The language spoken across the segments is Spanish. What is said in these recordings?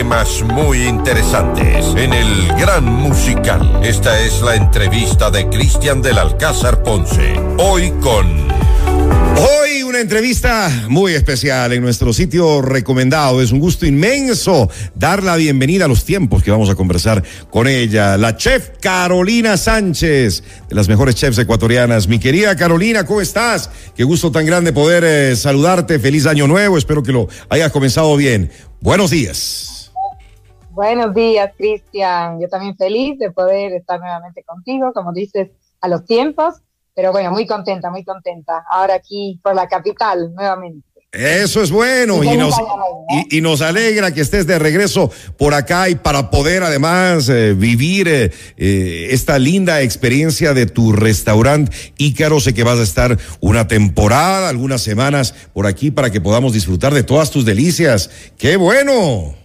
temas muy interesantes en el Gran Musical. Esta es la entrevista de Cristian del Alcázar Ponce. Hoy con... Hoy una entrevista muy especial en nuestro sitio recomendado. Es un gusto inmenso dar la bienvenida a los tiempos que vamos a conversar con ella, la chef Carolina Sánchez, de las mejores chefs ecuatorianas. Mi querida Carolina, ¿cómo estás? Qué gusto tan grande poder eh, saludarte. Feliz año nuevo. Espero que lo hayas comenzado bien. Buenos días. Buenos días, Cristian. Yo también feliz de poder estar nuevamente contigo, como dices, a los tiempos pero bueno, muy contenta, muy contenta. Ahora aquí por la capital nuevamente. Eso es bueno y, nos, y, nos, alegra que estés de regreso por acá y para poder además eh, vivir eh, eh, esta linda experiencia de tu restaurante Ícaro. Sé que vas a estar una temporada, algunas semanas por aquí para que podamos disfrutar de todas tus delicias. ¡Qué bueno!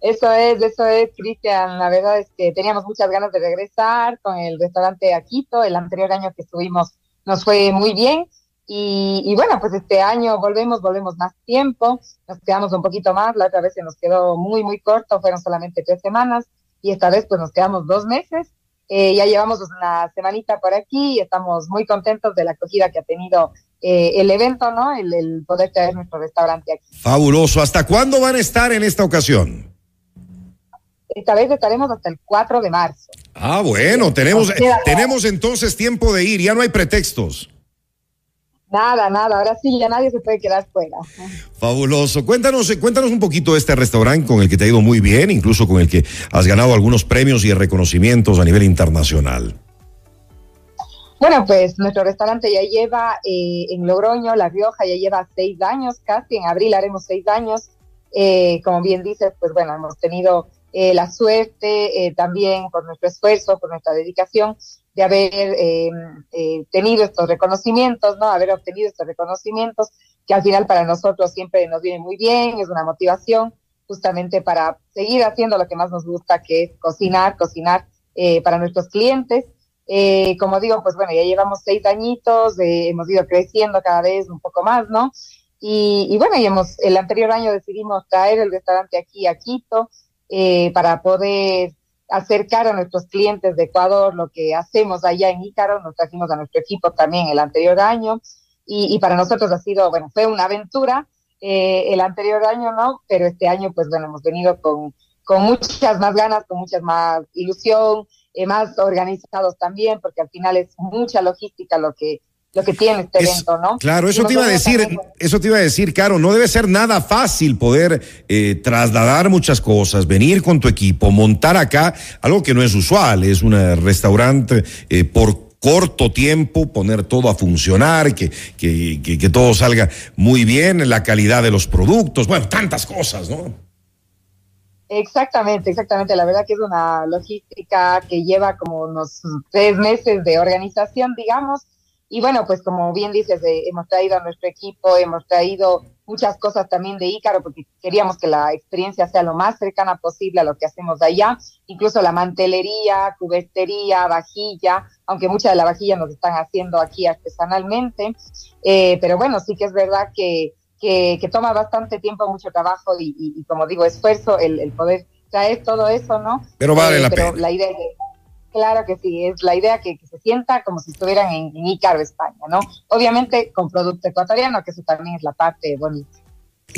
Eso es, eso es, Cristian. La verdad es que teníamos muchas ganas de regresar con el restaurante Aquito. El anterior año que estuvimos nos fue muy bien. Y, bueno, pues este año volvemos, volvemos más tiempo. Nos quedamos un poquito más. La otra vez se nos quedó muy, muy corto. Fueron solamente tres semanas. Y esta vez pues nos quedamos dos meses. Eh, ya llevamos una semanita por aquí y estamos muy contentos de la acogida que ha tenido eh, el evento, ¿no? El, el poder traer nuestro restaurante aquí. Fabuloso. ¿Hasta cuándo van a estar en esta ocasión? Esta vez estaremos hasta el 4 de marzo. Ah, bueno, tenemos, tenemos entonces tiempo de ir, ya no hay pretextos. Nada, nada, ahora sí ya nadie se puede quedar fuera. Fabuloso. Cuéntanos, cuéntanos un poquito de este restaurante con el que te ha ido muy bien, incluso con el que has ganado algunos premios y reconocimientos a nivel internacional. Bueno, pues nuestro restaurante ya lleva eh, en Logroño, La Rioja, ya lleva seis años casi, en abril haremos seis años. Eh, como bien dices, pues bueno, hemos tenido eh, la suerte eh, también por nuestro esfuerzo, por nuestra dedicación de haber eh, tenido estos reconocimientos, ¿no? Haber obtenido estos reconocimientos que al final para nosotros siempre nos viene muy bien, es una motivación justamente para seguir haciendo lo que más nos gusta, que es cocinar, cocinar para nuestros clientes. como digo, pues bueno, ya llevamos seis añitos, hemos ido creciendo cada vez un poco más, ¿no? Y, bueno, hemos, el anterior año decidimos traer el restaurante aquí a Quito, eh, para poder acercar a nuestros clientes de Ecuador lo que hacemos allá en Ícaro. Nos trajimos a nuestro equipo también el anterior año y, para nosotros ha sido, bueno, fue una aventura. Eh, el anterior año no, pero este año pues bueno, hemos venido con, con muchas más ganas, con muchas más ilusión, eh, más organizados también, porque al final es mucha logística lo que lo que tiene este evento, ¿no? Claro, eso te iba a decir, eso te iba a decir, Caro, no debe ser nada fácil poder eh, trasladar muchas cosas, venir con tu equipo, montar acá, algo que no es usual, es un restaurante eh, por corto tiempo, poner todo a funcionar, que, que, que, que todo salga muy bien, la calidad de los productos, bueno, tantas cosas, ¿no? Exactamente, exactamente. La verdad que es una logística que lleva como unos tres meses de organización, digamos, y bueno, pues como bien dices, eh, hemos traído a nuestro equipo, hemos traído muchas cosas también de Ícaro, porque queríamos que la experiencia sea lo más cercana posible a lo que hacemos allá, incluso la mantelería, cubestería, vajilla, aunque mucha de la vajilla nos están haciendo aquí artesanalmente, eh, pero bueno, sí que es verdad que, que, toma bastante tiempo, mucho trabajo y, como digo, esfuerzo el, poder traer todo eso, ¿no? Pero vale eh, la pero La idea es Claro que sí, es la idea que, se sienta como si estuvieran en, en España, ¿no? Obviamente con producto ecuatoriano, que eso también es la parte bonita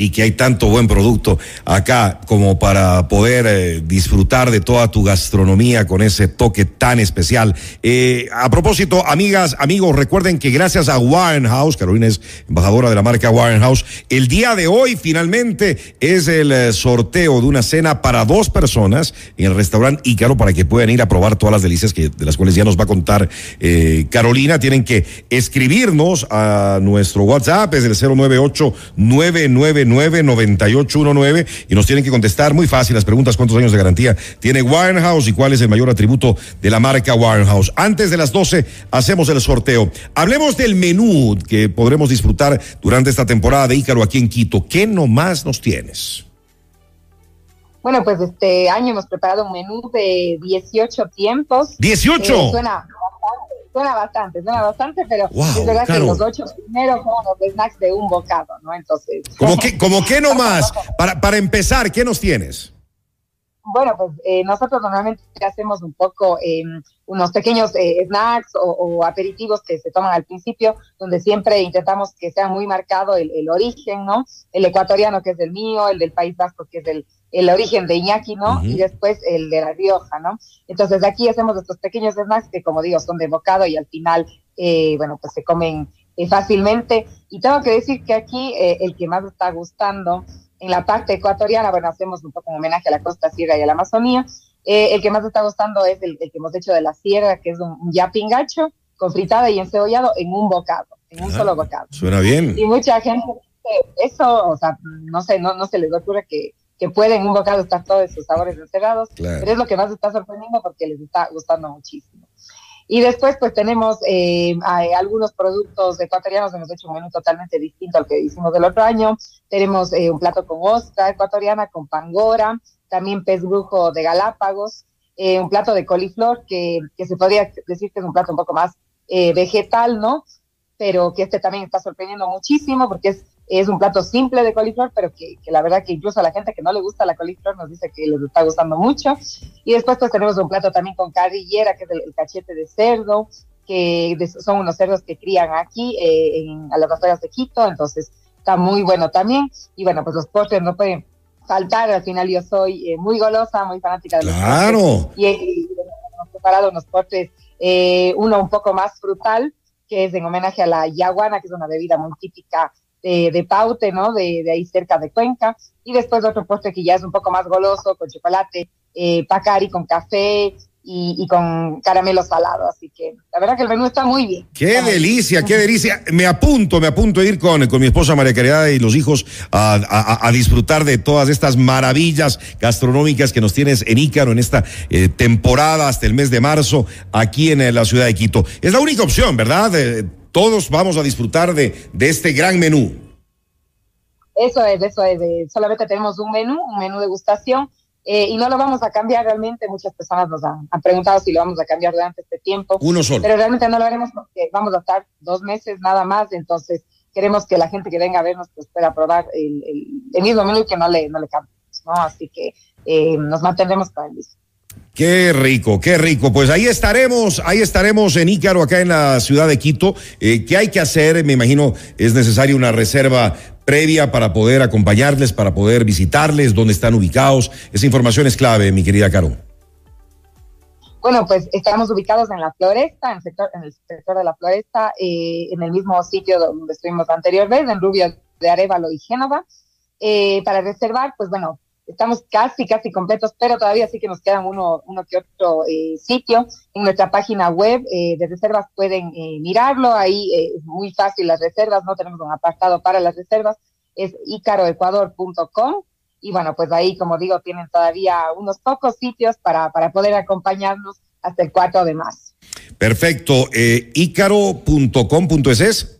y que hay tanto buen producto acá como para poder eh, disfrutar de toda tu gastronomía con ese toque tan especial. Eh, a propósito, amigas, amigos, recuerden que gracias a Winehouse, Carolina es embajadora de la marca Winehouse, el día de hoy finalmente es el eh, sorteo de una cena para dos personas en el restaurante Ícaro para que puedan ir a probar todas las delicias que, de las cuales ya nos va a contar Carolina. Tienen que escribirnos a nuestro WhatsApp, es el 098 99 9819 y nos tienen que contestar muy fácil las preguntas cuántos años de garantía tiene Wirehouse y cuál es el mayor atributo de la marca Wirehouse. Antes de las 12 hacemos el sorteo. Hablemos del menú que podremos disfrutar durante esta temporada de Ícaro aquí en Quito. ¿Qué nomás nos tienes? Bueno, pues este año hemos preparado un menú de 18 tiempos. ¡18! suena Suena bastante, suena bastante, pero es verdad que los ocho primeros son los snacks de un bocado, ¿no? Entonces. ¿Cómo que, como que nomás? Para, para empezar, ¿qué nos tienes? Bueno, pues eh, nosotros normalmente hacemos un poco eh, unos pequeños eh, snacks o, aperitivos que se toman al principio, donde siempre intentamos que sea muy marcado el, origen, ¿no? El ecuatoriano, que es el mío, el del País Vasco, que es el, el origen de Iñaki, ¿no? Y después el de La Rioja, ¿no? Entonces aquí hacemos estos pequeños snacks que, como digo, son de bocado y al final, bueno, pues se comen fácilmente. Y tengo que decir que aquí el que más está gustando en la parte ecuatoriana, bueno, hacemos un poco un homenaje a la costa sierra y a la Amazonía. Eh, el que más está gustando es el, que hemos hecho de la sierra, que es un, un yapingacho con fritada y encebollado en un bocado, en un ah, solo bocado. Suena bien. Y mucha gente eso, o sea, no sé, no, no se les ocurre que, que puede en un bocado estar todos esos sabores encerrados, pero es lo que más está sorprendiendo porque les está gustando muchísimo. Y después, pues tenemos eh, algunos productos ecuatorianos, hemos hecho un menú totalmente distinto al que hicimos del otro año. Tenemos eh, un plato con ostra ecuatoriana, con pangora, también pez brujo de Galápagos, eh, un plato de coliflor que, que, se podría decir que es un plato un poco más vegetal, ¿no? Pero que este también está sorprendiendo muchísimo porque es es un plato simple de coliflor, pero que, la verdad que incluso a la gente que no le gusta la coliflor nos dice que les está gustando mucho. Y después pues tenemos un plato también con carrillera, que es el, cachete de cerdo, que son unos cerdos que crían aquí eh, en, a las afueras de Quito, entonces está muy bueno también. Y bueno, pues los postres no pueden faltar, al final yo soy eh, muy golosa, muy fanática de los ¡Claro! Y, hemos preparado unos postres, eh, uno un poco más frutal, que es en homenaje a la yaguana, que es una bebida muy típica de, Paute, ¿no? De, de, ahí cerca de Cuenca. Y después otro postre que ya es un poco más goloso, con chocolate, eh, pacari con café y, con caramelo salado. Así que la verdad que el menú está muy bien. Qué delicia, qué delicia. Me apunto, me apunto a ir con, con mi esposa María Caridad y los hijos a, a, disfrutar de todas estas maravillas gastronómicas que nos tienes en Ícaro en esta eh, temporada hasta el mes de marzo aquí en la ciudad de Quito. Es la única opción, ¿verdad? Todos vamos a disfrutar de, de este gran menú. Eso es, eso es. solamente tenemos un menú, un menú de gustación, eh, y no lo vamos a cambiar realmente. Muchas personas nos han, preguntado si lo vamos a cambiar durante este tiempo. Uno solo. Pero realmente no lo haremos porque vamos a estar dos meses nada más, entonces queremos que la gente que venga a vernos pues, pueda probar el, el, mismo menú y que no le, no le cambiemos, ¿no? Así que eh, nos mantendremos para el mismo. Qué rico, qué rico. Pues ahí estaremos, ahí estaremos en Ícaro, acá en la ciudad de Quito. Eh, ¿Qué hay que hacer? Me imagino es necesaria una reserva previa para poder acompañarles, para poder visitarles, dónde están ubicados. Esa información es clave, mi querida Caro. Bueno, pues estamos ubicados en la floresta, en el sector, de la floresta, eh, en el mismo sitio donde estuvimos anteriormente, en Rubio de Arevalo y Génova. Eh, para reservar, pues bueno, estamos casi, casi completos, pero todavía sí que nos quedan uno, uno que otro eh, sitio. En nuestra página web eh, de reservas pueden eh, mirarlo, ahí es muy fácil las reservas, no tenemos un apartado para las reservas, es icaroecuador.com y bueno, pues ahí, como digo, tienen todavía unos pocos sitios para, para poder acompañarnos hasta el 4 de marzo. Perfecto, eh, icaro.com.es.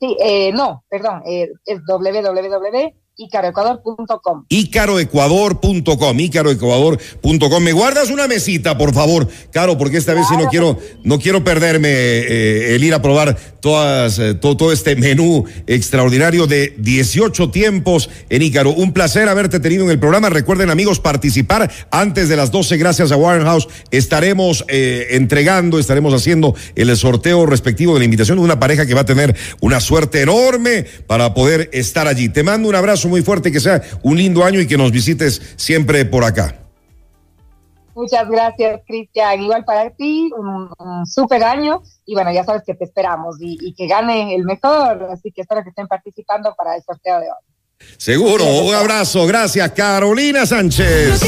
Sí, no, perdón, es www Icaroecuador.com. Icaroecuador.com, Icaroecuador.com. ¿Me guardas una mesita, por favor, Caro? Porque esta vez sí no quiero, no quiero perderme eh, el ir a probar todas, eh, todo, todo, este menú extraordinario de 18 tiempos en Ícaro. Un placer haberte tenido en el programa. Recuerden, amigos, participar antes de las 12. Gracias a Warren House. Estaremos eh, entregando, estaremos haciendo el sorteo respectivo de la invitación de una pareja que va a tener una suerte enorme para poder estar allí. Te mando un abrazo muy fuerte, que sea un lindo año y que nos visites siempre por acá. Muchas gracias, Cristian. Igual para ti, un, un súper año. Y bueno, ya sabes que te esperamos y, que gane el mejor. Así que espero que estén participando para el sorteo de hoy. Seguro, un abrazo, gracias Carolina Sánchez.